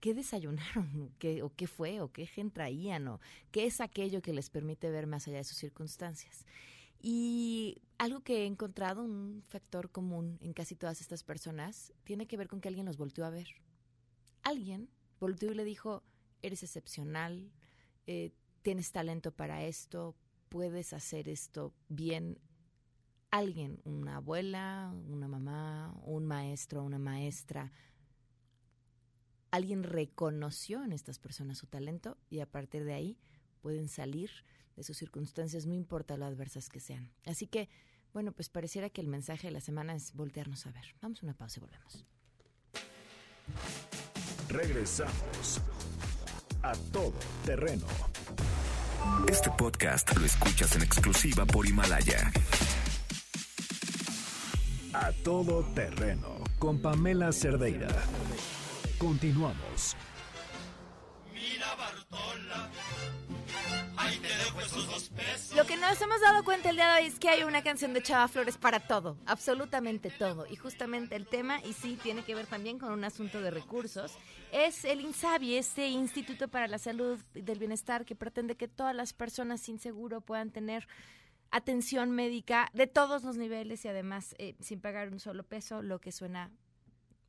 ¿qué desayunaron? ¿Qué, ¿O qué fue? ¿O qué gen traían? ¿O qué es aquello que les permite ver más allá de sus circunstancias? Y algo que he encontrado, un factor común en casi todas estas personas, tiene que ver con que alguien los volteó a ver. Alguien volteó y le dijo, eres excepcional, eh, tienes talento para esto, puedes hacer esto bien alguien, una abuela, una mamá, un maestro, una maestra, alguien reconoció en estas personas su talento y a partir de ahí pueden salir de sus circunstancias, no importa lo adversas que sean. Así que, bueno, pues pareciera que el mensaje de la semana es voltearnos a ver. Vamos a una pausa y volvemos. Regresamos a todo terreno. Este podcast lo escuchas en exclusiva por Himalaya. A todo terreno con Pamela Cerdeira. Continuamos. Que nos hemos dado cuenta el día de hoy es que hay una canción de Chava Flores para todo, absolutamente todo. Y justamente el tema, y sí tiene que ver también con un asunto de recursos, es el INSABI, este Instituto para la Salud y del Bienestar que pretende que todas las personas sin seguro puedan tener atención médica de todos los niveles y además eh, sin pagar un solo peso, lo que suena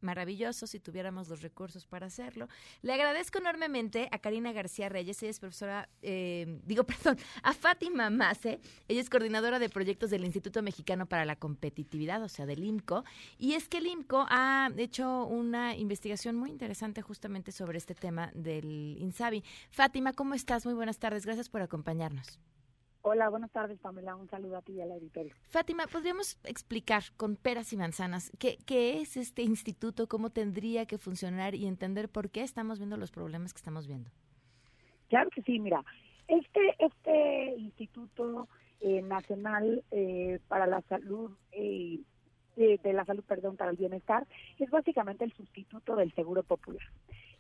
maravilloso si tuviéramos los recursos para hacerlo. Le agradezco enormemente a Karina García Reyes, ella es profesora, eh, digo, perdón, a Fátima Mace, ella es coordinadora de proyectos del Instituto Mexicano para la Competitividad, o sea, del IMCO, y es que el IMCO ha hecho una investigación muy interesante justamente sobre este tema del INSABI. Fátima, ¿cómo estás? Muy buenas tardes, gracias por acompañarnos. Hola, buenas tardes, Pamela. Un saludo a ti y a la editorial. Fátima, ¿podríamos explicar con peras y manzanas qué, qué es este instituto, cómo tendría que funcionar y entender por qué estamos viendo los problemas que estamos viendo? Claro que sí, mira, este, este Instituto eh, Nacional eh, para la Salud eh, de la salud, perdón, para el bienestar, es básicamente el sustituto del Seguro Popular.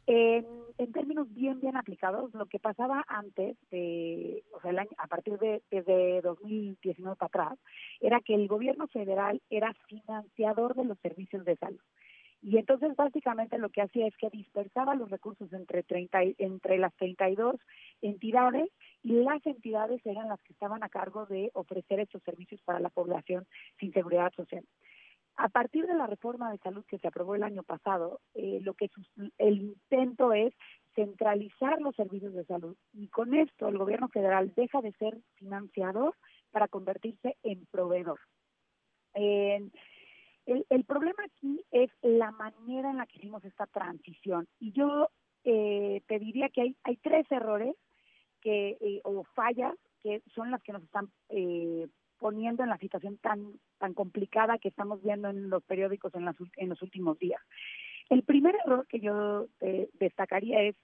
En, en, términos bien, bien aplicados, lo que pasaba antes, de, o sea, a partir de desde 2019 para atrás, era que el gobierno federal era financiador de los servicios de salud. Y entonces básicamente lo que hacía es que dispersaba los recursos entre 30, entre las 32 entidades y las entidades eran las que estaban a cargo de ofrecer estos servicios para la población sin seguridad social. A partir de la reforma de salud que se aprobó el año pasado, eh, lo que el intento es centralizar los servicios de salud y con esto el gobierno federal deja de ser financiador para convertirse en proveedor. el, problema aquí es la manera en la que hicimos esta transición y yo eh, te diría que hay, hay tres errores que eh, o fallas que son las que nos están eh, poniendo en la situación tan, tan complicada que estamos viendo en los periódicos en, las, en los últimos días. El primer error que yo eh, destacaría es,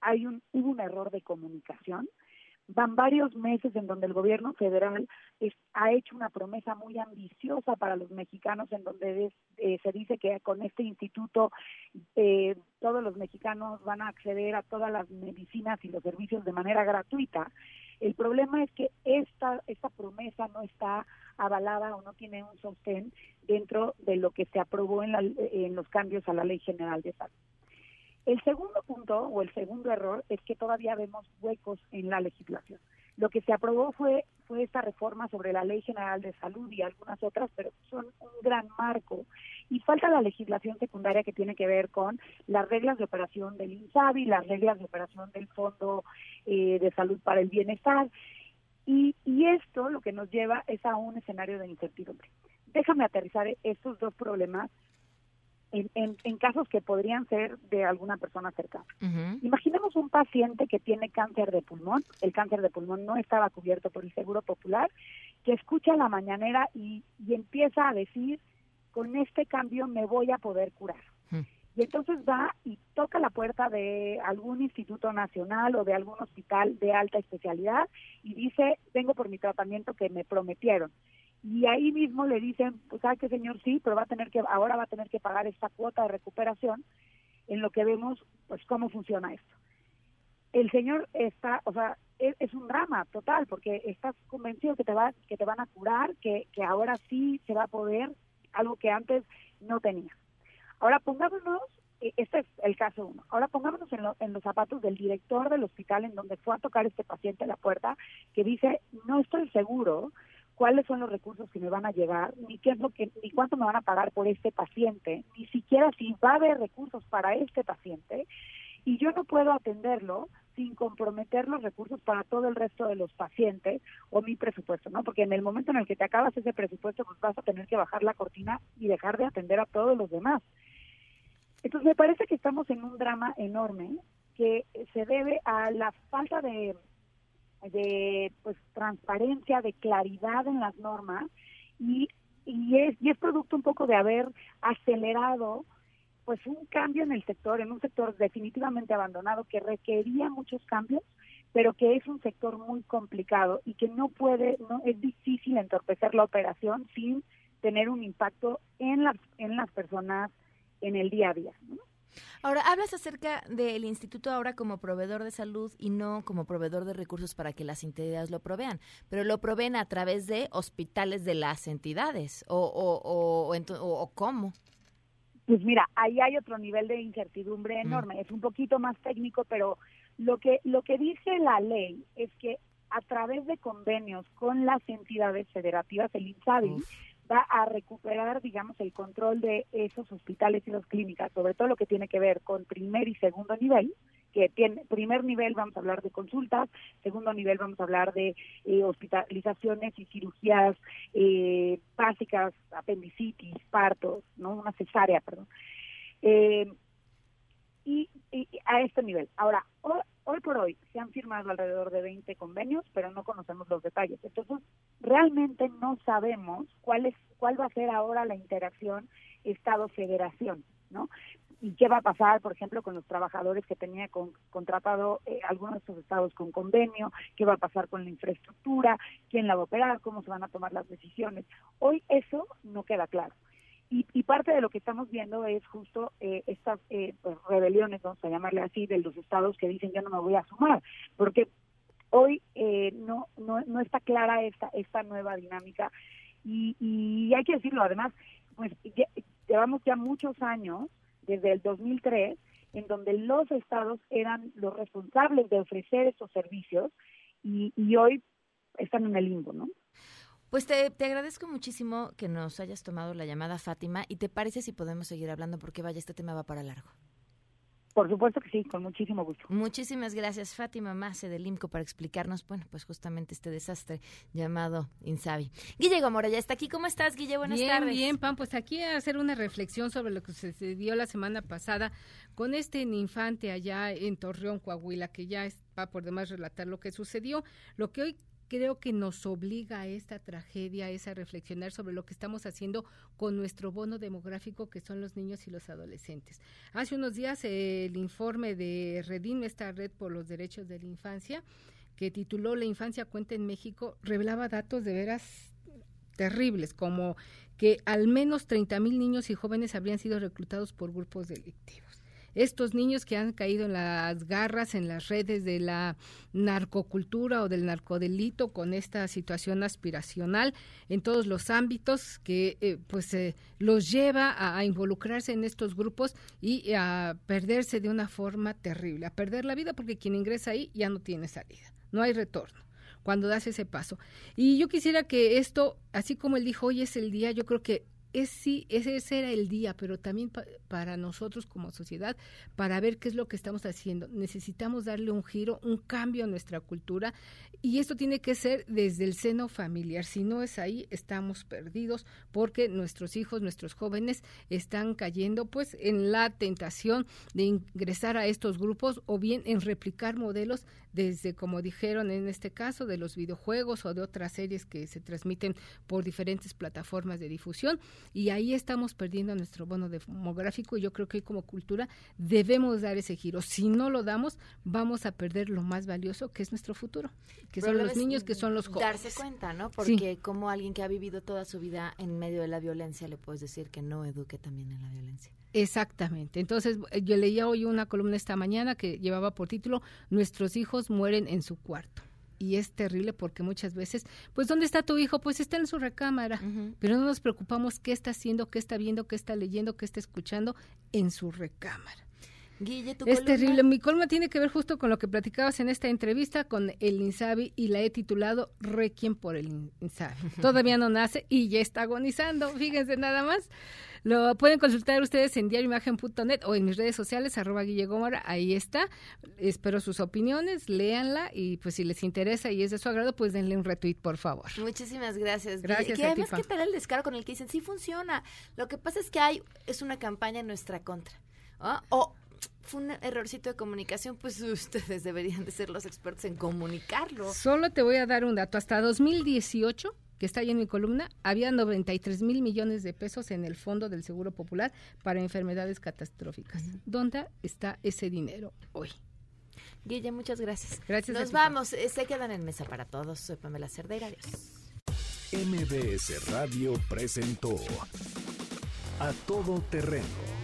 hay un, hubo un error de comunicación. Van varios meses en donde el gobierno federal ha hecho una promesa muy ambiciosa para los mexicanos, en donde eh, se dice que con este instituto eh, todos los mexicanos van a acceder a todas las medicinas y los servicios de manera gratuita. El problema es que esta, esta promesa no está avalada o no tiene un sostén dentro de lo que se aprobó en, la, en los cambios a la Ley General de Salud. El segundo punto o el segundo error es que todavía vemos huecos en la legislación. Lo que se aprobó fue fue esta reforma sobre la Ley General de Salud y algunas otras, pero son un gran marco. Y falta la legislación secundaria que tiene que ver con las reglas de operación del INSABI, las reglas de operación del Fondo eh, de Salud para el Bienestar. Y, y esto lo que nos lleva es a un escenario de incertidumbre. Déjame aterrizar estos dos problemas en, en, casos que podrían ser de alguna persona cercana. Imaginemos un paciente que tiene cáncer de pulmón, el cáncer de pulmón no estaba cubierto por el Seguro Popular, que escucha la mañanera y, y empieza a decir, con este cambio me voy a poder curar. Y entonces va y toca la puerta de algún instituto nacional o de algún hospital de alta especialidad y dice, vengo por mi tratamiento que me prometieron y ahí mismo le dicen, pues sabe que señor sí, pero va a tener que ahora va a tener que pagar esta cuota de recuperación en lo que vemos pues cómo funciona esto. El señor está, o sea, es, un drama total porque estás convencido que te va que te van a curar, que, que ahora sí se va a poder algo que antes no tenía. Ahora pongámonos e, este es el caso uno. Ahora pongámonos en, en, los zapatos del director del hospital en donde fue a tocar este paciente a la puerta, que dice, no estoy seguro cuáles son los recursos que me van a llegar, ni qué es lo que, ni cuánto me van a pagar por este paciente, ni siquiera si va a haber recursos para este paciente, y yo no puedo atenderlo sin comprometer los recursos para todo el resto de los pacientes o mi presupuesto, ¿no? Porque en el momento en el que te acabas ese presupuesto, pues vas a tener que bajar la cortina y dejar de atender a todos los demás. Entonces me parece que estamos en un drama enorme que se debe a la falta de de pues transparencia, de claridad en las normas y, y es y es producto un poco de haber acelerado pues un cambio en el sector, en un sector definitivamente abandonado que requería muchos cambios, pero que es un sector muy complicado y que no puede, no es difícil entorpecer la operación sin tener un impacto en las en las personas en el día a día. ¿no? Ahora, hablas acerca del instituto ahora como proveedor de salud y no como proveedor de recursos para que las entidades lo provean, pero lo proveen a través de hospitales de las entidades o, o, o, o cómo. Pues mira, ahí hay otro nivel de incertidumbre mm. enorme. Es un poquito más técnico, pero lo que lo que dice la ley es que a través de convenios con las entidades federativas, el INSABI, va a recuperar, digamos, el control de esos hospitales y las clínicas, sobre todo lo que tiene que ver con primer y segundo nivel, que tiene primer nivel vamos a hablar de consultas, segundo nivel vamos a hablar de eh, hospitalizaciones y cirugías eh, básicas, apendicitis, partos, no una cesárea, perdón. Eh, y, a este nivel. Ahora, hoy, por hoy se han firmado alrededor de 20 convenios, pero no conocemos los detalles. Entonces, realmente no sabemos cuál es cuál va a ser ahora la interacción Estado-Federación, ¿no? Y qué va a pasar, por ejemplo, con los trabajadores que tenía con, contratado eh, algunos de estos estados con convenio, qué va a pasar con la infraestructura, quién la va a operar, cómo se van a tomar las decisiones. Hoy eso no queda claro. Y, parte de lo que estamos viendo es justo eh, estas eh, pues, rebeliones, vamos a llamarle así, de los estados que dicen yo no me voy a sumar, porque hoy eh, no, no, no está clara esta, esta nueva dinámica y, y hay que decirlo, además, pues llevamos ya muchos años, desde el 2003, en donde los estados eran los responsables de ofrecer esos servicios y, y hoy están en el limbo, ¿no? Pues te, te, agradezco muchísimo que nos hayas tomado la llamada, Fátima, y te parece si podemos seguir hablando porque vaya, este tema va para largo. Por supuesto que sí, con muchísimo gusto. Muchísimas gracias, Fátima Mase del IMCO, para explicarnos, bueno, pues justamente este desastre llamado Insabi. Guille Gomora ya está aquí. ¿Cómo estás, Guille? Buenas tardes. Bien, bien, Pam. Pues aquí a hacer una reflexión sobre lo que sucedió la semana pasada con este infante allá en Torreón, Coahuila, que ya va por demás relatar lo que sucedió. Lo que hoy creo que nos obliga a esta tragedia es a reflexionar sobre lo que estamos haciendo con nuestro bono demográfico que son los niños y los adolescentes. Hace unos días el informe de Redim, esta red por los derechos de la infancia, que tituló La infancia cuenta en México, revelaba datos de veras terribles, como que al menos 30 mil niños y jóvenes habrían sido reclutados por grupos delictivos. Estos niños que han caído en las garras, en las redes de la narcocultura o del narcodelito con esta situación aspiracional en todos los ámbitos que eh, pues eh, los lleva a, a, involucrarse en estos grupos y a perderse de una forma terrible, a perder la vida porque quien ingresa ahí ya no tiene salida, no hay retorno cuando das ese paso. Y yo quisiera que esto, así como él dijo, hoy es el día, yo creo que es sí, ese, era el día, pero también pa, para nosotros como sociedad, para ver qué es lo que estamos haciendo. Necesitamos darle un giro, un cambio a nuestra cultura y esto tiene que ser desde el seno familiar. Si no es ahí, estamos perdidos porque nuestros hijos, nuestros jóvenes están cayendo pues en la tentación de ingresar a estos grupos o bien en replicar modelos desde, como dijeron en este caso, de los videojuegos o de otras series que se transmiten por diferentes plataformas de difusión y ahí estamos perdiendo nuestro bono demográfico y yo creo que como cultura debemos dar ese giro. Si no lo damos, vamos a perder lo más valioso que es nuestro futuro, que son los niños, que son los jóvenes. Darse cuenta, ¿no? Porque sí. como alguien que ha vivido toda su vida en medio de la violencia, le puedes decir que no eduque también en la violencia. Exactamente. Entonces, yo leía hoy una columna esta mañana que llevaba por título Nuestros hijos mueren en su cuarto. Y es terrible porque muchas veces, pues, ¿dónde está tu hijo? Pues está en su recámara. Uh -huh. Pero no nos preocupamos qué está haciendo, qué está viendo, qué está leyendo, qué está escuchando en su recámara. Guille, ¿tu es columna? terrible. Mi columna tiene que ver justo con lo que platicabas en esta entrevista con el Insabi y la he titulado Requiem por el Insabi. Todavía no nace y ya está agonizando. Fíjense nada más. Lo pueden consultar ustedes en diarioimagen.net o en mis redes sociales, arroba Guille Gómara, ahí está. Espero sus opiniones, léanla y pues si les interesa y es de su agrado, pues denle un retweet, por favor. Muchísimas gracias. Gracias que a además, ti, ¿qué tal el descaro con el que dicen? Sí funciona. Lo que pasa es que hay, es una campaña en nuestra contra. ¿oh? O fue un errorcito de comunicación, pues ustedes deberían de ser los expertos en comunicarlo. Solo te voy a dar un dato. Hasta 2018 que está ahí en mi columna, había 93 mil millones de pesos en el Fondo del Seguro Popular para enfermedades catastróficas. Uh -huh. ¿Dónde está ese dinero hoy? Guille, muchas gracias. Gracias. Nos vamos. Eh, Se quedan en mesa para todos. Soy Pamela Cerdeira. Adiós. MBS Radio presentó A Todo Terreno